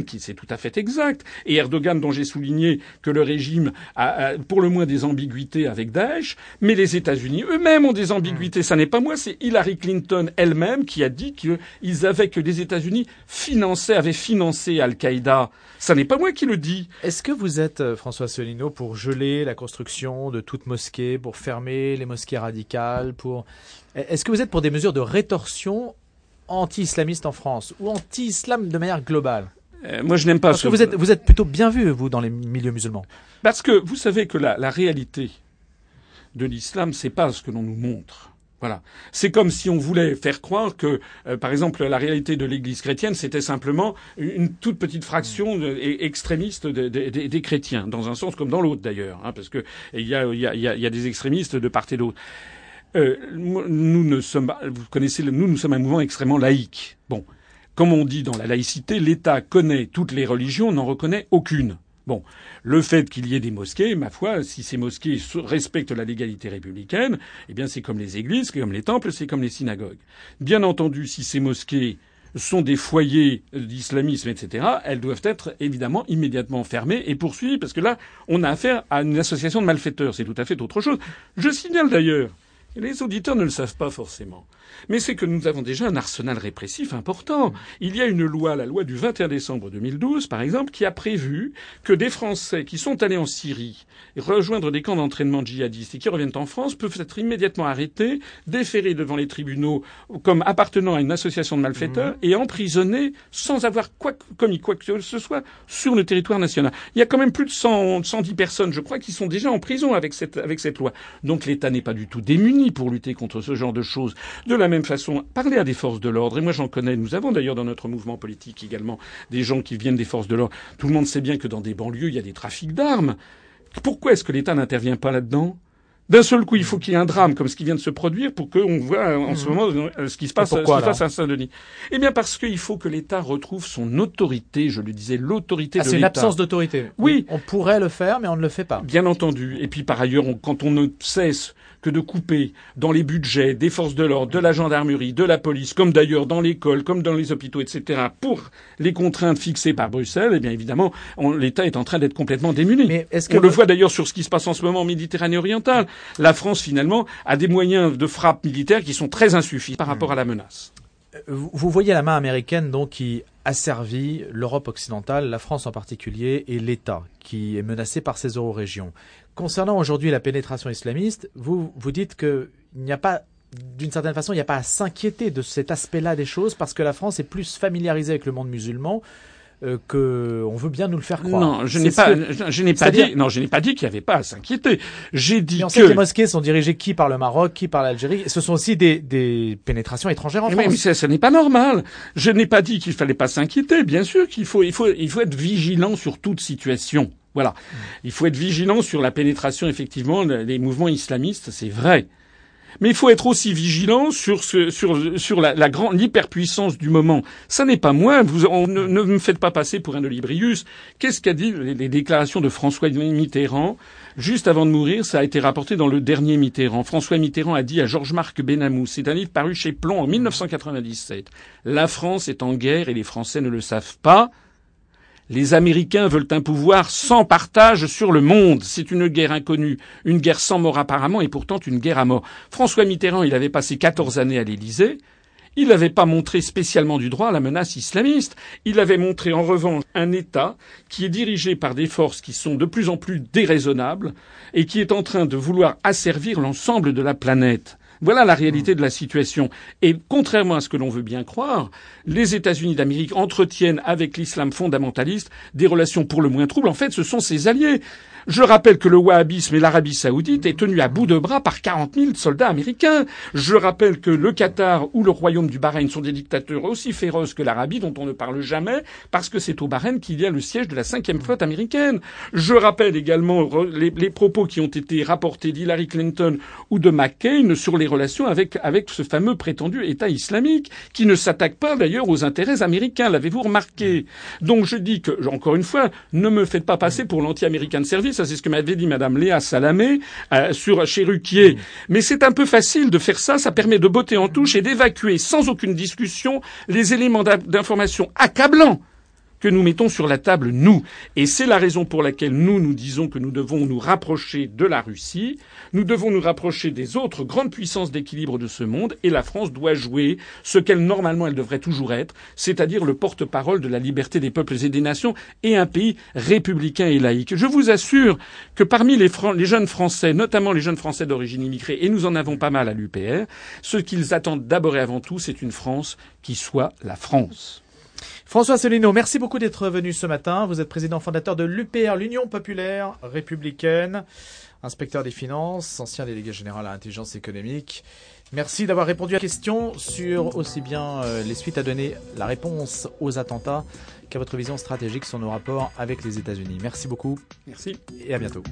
Speaker 5: qui c'est tout à fait exact. Et Erdogan, dont j'ai souligné que le régime a, a pour le moins des ambiguïtés avec Daesh, mais les États-Unis eux-mêmes ont des ambiguïtés. Ça n'est pas moi, c'est Hillary Clinton elle-même qui a dit qu'ils avaient que les États-Unis finançaient, avaient financé Al-Qaïda. Ça n'est pas moi qui le dis.
Speaker 4: Est-ce que vous êtes, euh, François Solino, pour geler la construction de toute mosquée, pour fermer les mosquées radicales, pour... Est-ce que vous êtes pour des mesures de rétorsion anti-islamiste en France ou anti-islam de manière globale?
Speaker 5: Euh, moi, je n'aime pas.
Speaker 4: Parce que vous êtes, vous êtes plutôt bien vu, vous, dans les milieux musulmans.
Speaker 5: Parce que vous savez que la, la réalité, de l'islam, c'est pas ce que l'on nous montre. Voilà. C'est comme si on voulait faire croire que, euh, par exemple, la réalité de l'Église chrétienne, c'était simplement une toute petite fraction extrémiste des chrétiens, dans un sens comme dans l'autre d'ailleurs, hein, parce que il y a, des extrémistes de part et d'autre. Euh, nous ne sommes, vous connaissez, nous, nous sommes un mouvement extrêmement laïque. Bon, comme on dit dans la laïcité, l'État connaît toutes les religions, n'en reconnaît aucune. Bon, le fait qu'il y ait des mosquées, ma foi, si ces mosquées respectent la légalité républicaine, eh bien c'est comme les églises, c'est comme les temples, c'est comme les synagogues. Bien entendu, si ces mosquées sont des foyers d'islamisme, etc., elles doivent être évidemment immédiatement fermées et poursuivies, parce que là, on a affaire à une association de malfaiteurs, c'est tout à fait autre chose. Je signale d'ailleurs, les auditeurs ne le savent pas forcément, mais c'est que nous avons déjà un arsenal répressif important. Il y a une loi, la loi du 21 décembre 2012, par exemple, qui a prévu que des Français qui sont allés en Syrie rejoindre des camps d'entraînement djihadistes et qui reviennent en France peuvent être immédiatement arrêtés, déférés devant les tribunaux comme appartenant à une association de malfaiteurs mmh. et emprisonnés sans avoir quoi, commis quoi que ce soit sur le territoire national. Il y a quand même plus de 100, 110 personnes, je crois, qui sont déjà en prison avec cette, avec cette loi. Donc l'État n'est pas du tout démuni pour lutter contre ce genre de choses. De la même façon, parler à des forces de l'ordre, et moi j'en connais, nous avons d'ailleurs dans notre mouvement politique également des gens qui viennent des forces de l'ordre. Tout le monde sait bien que dans des banlieues, il y a des trafics d'armes. Pourquoi est-ce que l'État n'intervient pas là-dedans? D'un seul coup, il faut qu'il y ait un drame comme ce qui vient de se produire pour qu'on voit en ce moment euh, ce qui se passe,
Speaker 4: pourquoi,
Speaker 5: ce qui se passe
Speaker 4: alors?
Speaker 5: À Saint-Denis. Eh bien, parce qu'il faut que l'État retrouve son autorité. Je le disais, l'autorité
Speaker 4: Ah,
Speaker 5: de
Speaker 4: c'est une
Speaker 5: l'État.
Speaker 4: absence d'autorité.
Speaker 5: Oui.
Speaker 4: On pourrait le faire, mais on ne le fait pas.
Speaker 5: Bien entendu. Et puis par ailleurs, on- quand on ne cesse que de couper dans les budgets des forces de l'ordre, de la gendarmerie, de la police, comme d'ailleurs dans l'école, comme dans les hôpitaux, etc., pour les contraintes fixées par Bruxelles, eh bien évidemment, l'État est en train d'être complètement démuni.
Speaker 4: Mais est-ce que
Speaker 5: on le voit d'ailleurs sur ce qui se passe en ce moment en Méditerranée orientale. La France, finalement, a des moyens de frappe militaire qui sont très insuffisants par rapport à la menace.
Speaker 4: Vous vous voyez la main américaine donc qui asservit l'Europe occidentale, la France en particulier, et l'État qui est menacé par ces euro-régions. Concernant aujourd'hui la pénétration islamiste, vous vous dites qu'il n'y a pas, d'une certaine façon, il n'y a pas à s'inquiéter de cet aspect-là des choses parce que la France est plus familiarisée avec le monde musulman euh, que on veut bien nous le faire croire.
Speaker 5: Non, je n'ai
Speaker 4: ce
Speaker 5: pas, je, je n'ai pas dit, non, je n'ai pas dit qu'il n'y avait pas à s'inquiéter. J'ai dit
Speaker 4: Mais on
Speaker 5: que.
Speaker 4: sait que les mosquées sont dirigées qui par le Maroc, qui par l'Algérie. Ce sont aussi des, des pénétrations étrangères en
Speaker 5: Mais,
Speaker 4: France.
Speaker 5: mais ça, ça n'est pas normal. Je n'ai pas dit qu'il fallait pas s'inquiéter. Bien sûr qu'il faut, il faut, il faut être vigilant sur toute situation. Voilà. Il faut être vigilant sur la pénétration, effectivement, des mouvements islamistes, c'est vrai. Mais il faut être aussi vigilant sur ce, sur, sur la, grande hyperpuissance du moment. Ça n'est pas moi. Vous, ne, me faites pas passer pour un Olibrius. Qu'est-ce qu'a dit les, les déclarations de François Mitterrand juste avant de mourir? Ça a été rapporté dans le dernier Mitterrand. François Mitterrand a dit à Georges-Marc Benamou, c'est un livre paru chez Plomb en 1997. La France est en guerre et les Français ne le savent pas. Les Américains veulent un pouvoir sans partage sur le monde. C'est une guerre inconnue, une guerre sans mort apparemment, et pourtant une guerre à mort. François Mitterrand, il avait passé 14 années à l'Élysée. Il n'avait pas montré spécialement du droit la menace islamiste. Il avait montré en revanche un État qui est dirigé par des forces qui sont de plus en plus déraisonnables et qui est en train de vouloir asservir l'ensemble de la planète. Voilà la réalité de la situation. Et contrairement à ce que l'on veut bien croire, les États-Unis d'Amérique entretiennent avec l'islam fondamentaliste des relations pour le moins troubles. En fait, ce sont ses alliés. Je rappelle que le wahhabisme et l'Arabie saoudite est tenu à bout de bras par 40 000 soldats américains. Je rappelle que le Qatar ou le royaume du Bahreïn sont des dictateurs aussi féroces que l'Arabie, dont on ne parle jamais, parce que c'est au Bahreïn qu'il y a le siège de la cinquième flotte américaine. Je rappelle également les propos qui ont été rapportés d'Hillary Clinton ou de McCain sur les relations avec, avec ce fameux prétendu État islamique, qui ne s'attaque pas d'ailleurs aux intérêts américains. L'avez-vous remarqué? Donc je dis que, encore une fois, ne me faites pas passer pour l'anti-américain de service. Ça, c'est ce que m'avait dit Madame Léa Salamé euh, sur chez Ruquier. Mais c'est un peu facile de faire ça. Ça permet de botter en touche et d'évacuer sans aucune discussion les éléments d'in- d'information accablants que nous mettons sur la table, nous. Et c'est la raison pour laquelle nous, nous disons que nous devons nous rapprocher de la Russie, nous devons nous rapprocher des autres grandes puissances d'équilibre de ce monde, et la France doit jouer ce qu'elle, normalement, elle devrait toujours être, c'est-à-dire le porte-parole de la liberté des peuples et des nations, et un pays républicain et laïque. Je vous assure que parmi les, les jeunes Français, notamment les jeunes Français d'origine immigrée, et nous en avons pas mal à l'UPR, ce qu'ils attendent d'abord et avant tout, c'est une France qui soit la France.
Speaker 4: François Asselineau, merci beaucoup d'être venu ce matin. Vous êtes président fondateur de l'UPR, l'Union populaire républicaine, inspecteur des finances, ancien délégué général à l'intelligence économique. Merci d'avoir répondu à la question sur aussi bien euh, les suites à donner, la réponse aux attentats, qu'à votre vision stratégique sur nos rapports avec les États-Unis. Merci beaucoup
Speaker 5: Merci.
Speaker 4: et à bientôt.